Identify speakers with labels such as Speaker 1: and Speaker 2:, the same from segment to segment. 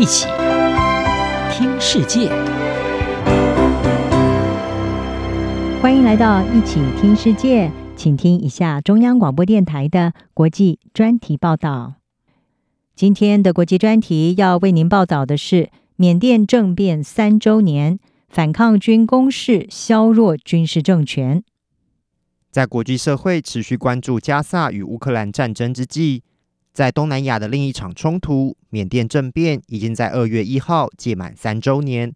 Speaker 1: 一起听世界，
Speaker 2: 欢迎来到一起听世界，请听一下中央广播电台的国际专题报道。今天的国际专题要为您报道的是缅甸政变三周年，反抗军攻势削弱军事政权。
Speaker 3: 在国际社会持续关注加萨与乌克兰战争之际，在东南亚的另一场冲突——缅甸政变，已经在二月一号届满三周年。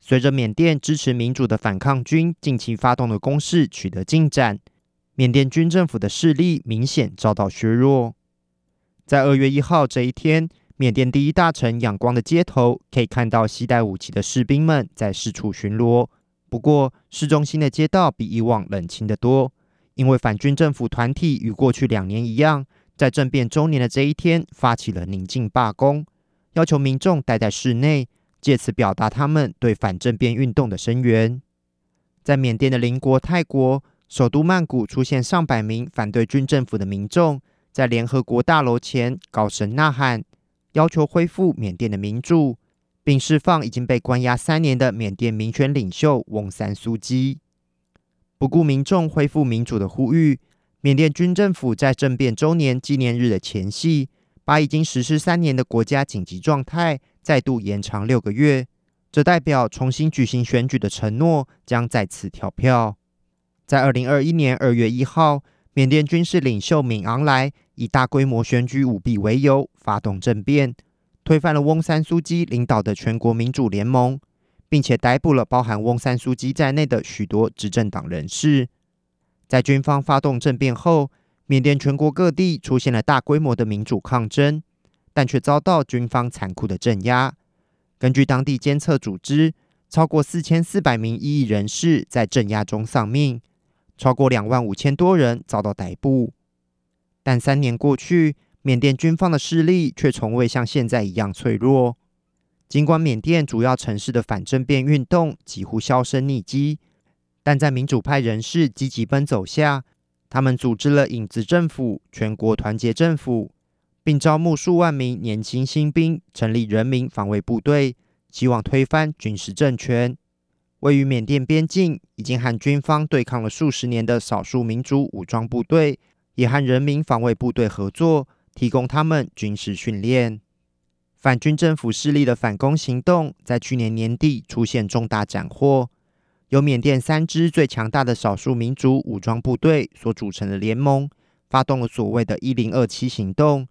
Speaker 3: 随着缅甸支持民主的反抗军近期发动的攻势取得进展，缅甸军政府的势力明显遭到削弱。在二月一号这一天，缅甸第一大城仰光的街头可以看到携带武器的士兵们在四处巡逻。不过，市中心的街道比以往冷清得多。因为反军政府团体与过去两年一样，在政变周年的这一天发起了宁静罢工，要求民众待在室内，借此表达他们对反政变运动的声援。在缅甸的邻国泰国首都曼谷，出现上百名反对军政府的民众，在联合国大楼前高声呐喊，要求恢复缅甸的民主，并释放已经被关押三年的缅甸民权领袖翁山苏姬。不顾民众恢复民主的呼吁，缅甸军政府在政变周年纪念日的前夕，把已经实施三年的国家紧急状态再度延长六个月。这代表重新举行选举的承诺将再次跳票。在二零二一年二月一号，缅甸军事领袖敏昂莱以大规模选举舞弊为由发动政变，推翻了翁山苏姬领导的全国民主联盟。并且逮捕了包含翁山苏姬在内的许多执政党人士。在军方发动政变后，缅甸全国各地出现了大规模的民主抗争，但却遭到军方残酷的镇压。根据当地监测组织，超过四千四百名异议人士在镇压中丧命，超过两万五千多人遭到逮捕。但三年过去，缅甸军方的势力却从未像现在一样脆弱。尽管缅甸主要城市的反政变运动几乎销声匿迹，但在民主派人士积极奔走下，他们组织了影子政府——全国团结政府，并招募数万名年轻新兵，成立人民防卫部队，希望推翻军事政权。位于缅甸边境、已经和军方对抗了数十年的少数民族武装部队，也和人民防卫部队合作，提供他们军事训练。反军政府势力的反攻行动在去年年底出现重大斩获，由缅甸三支最强大的少数民族武装部队所组成的联盟，发动了所谓的“一零二七行动”，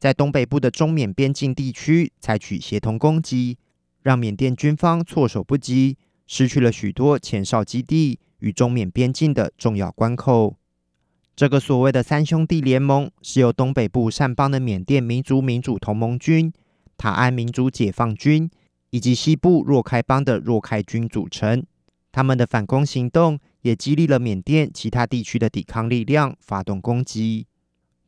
Speaker 3: 在东北部的中缅边境地区采取协同攻击，让缅甸军方措手不及，失去了许多前哨基地与中缅边境的重要关口。这个所谓的“三兄弟联盟”是由东北部善邦的缅甸民族民主同盟军。塔安民族解放军以及西部若开邦的若开军组成，他们的反攻行动也激励了缅甸其他地区的抵抗力量发动攻击。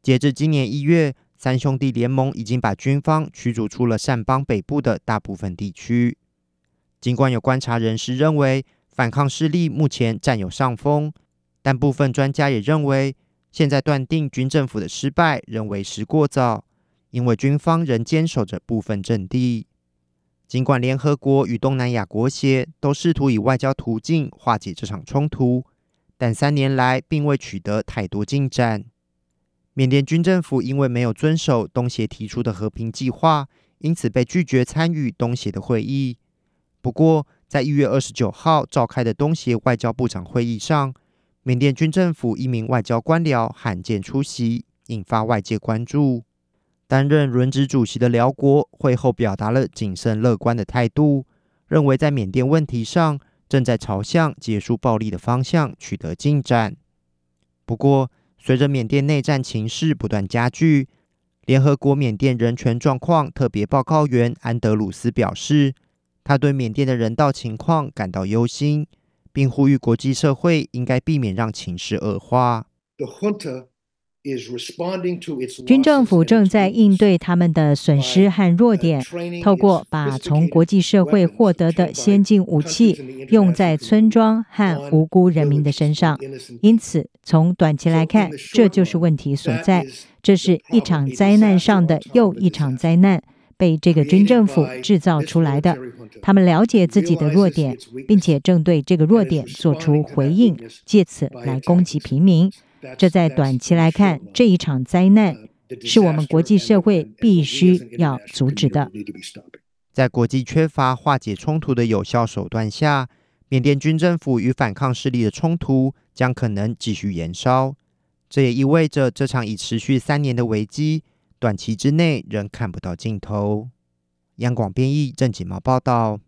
Speaker 3: 截至今年一月，三兄弟联盟已经把军方驱逐出了善邦北部的大部分地区。尽管有观察人士认为反抗势力目前占有上风，但部分专家也认为，现在断定军政府的失败仍为时过早。因为军方仍坚守着部分阵地，尽管联合国与东南亚国协都试图以外交途径化解这场冲突，但三年来并未取得太多进展。缅甸军政府因为没有遵守东协提出的和平计划，因此被拒绝参与东协的会议。不过，在一月二十九号召开的东协外交部长会议上，缅甸军政府一名外交官僚罕见出席，引发外界关注。担任轮值主席的寮国会后表达了谨慎乐观的态度，认为在缅甸问题上正在朝向结束暴力的方向取得进展。不过，随着缅甸内战情势不断加剧，联合国缅甸人权状况特别报告员安德鲁斯表示，他对缅甸的人道情况感到忧心，并呼吁国际社会应该避免让情势恶化。
Speaker 2: 军政府正在应对他们的损失和弱点，透过把从国际社会获得的先进武器用在村庄和无辜人民的身上。因此，从短期来看，这就是问题所在。这是一场灾难上的又一场灾难，被这个军政府制造出来的。他们了解自己的弱点，并且正对这个弱点做出回应，借此来攻击平民。这在短期来看，这一场灾难是我们国际社会必须要阻止的。
Speaker 3: 在国际缺乏化解冲突的有效手段下，缅甸军政府与反抗势力的冲突将可能继续延烧。这也意味着这场已持续三年的危机，短期之内仍看不到尽头。央广编译郑锦毛报道。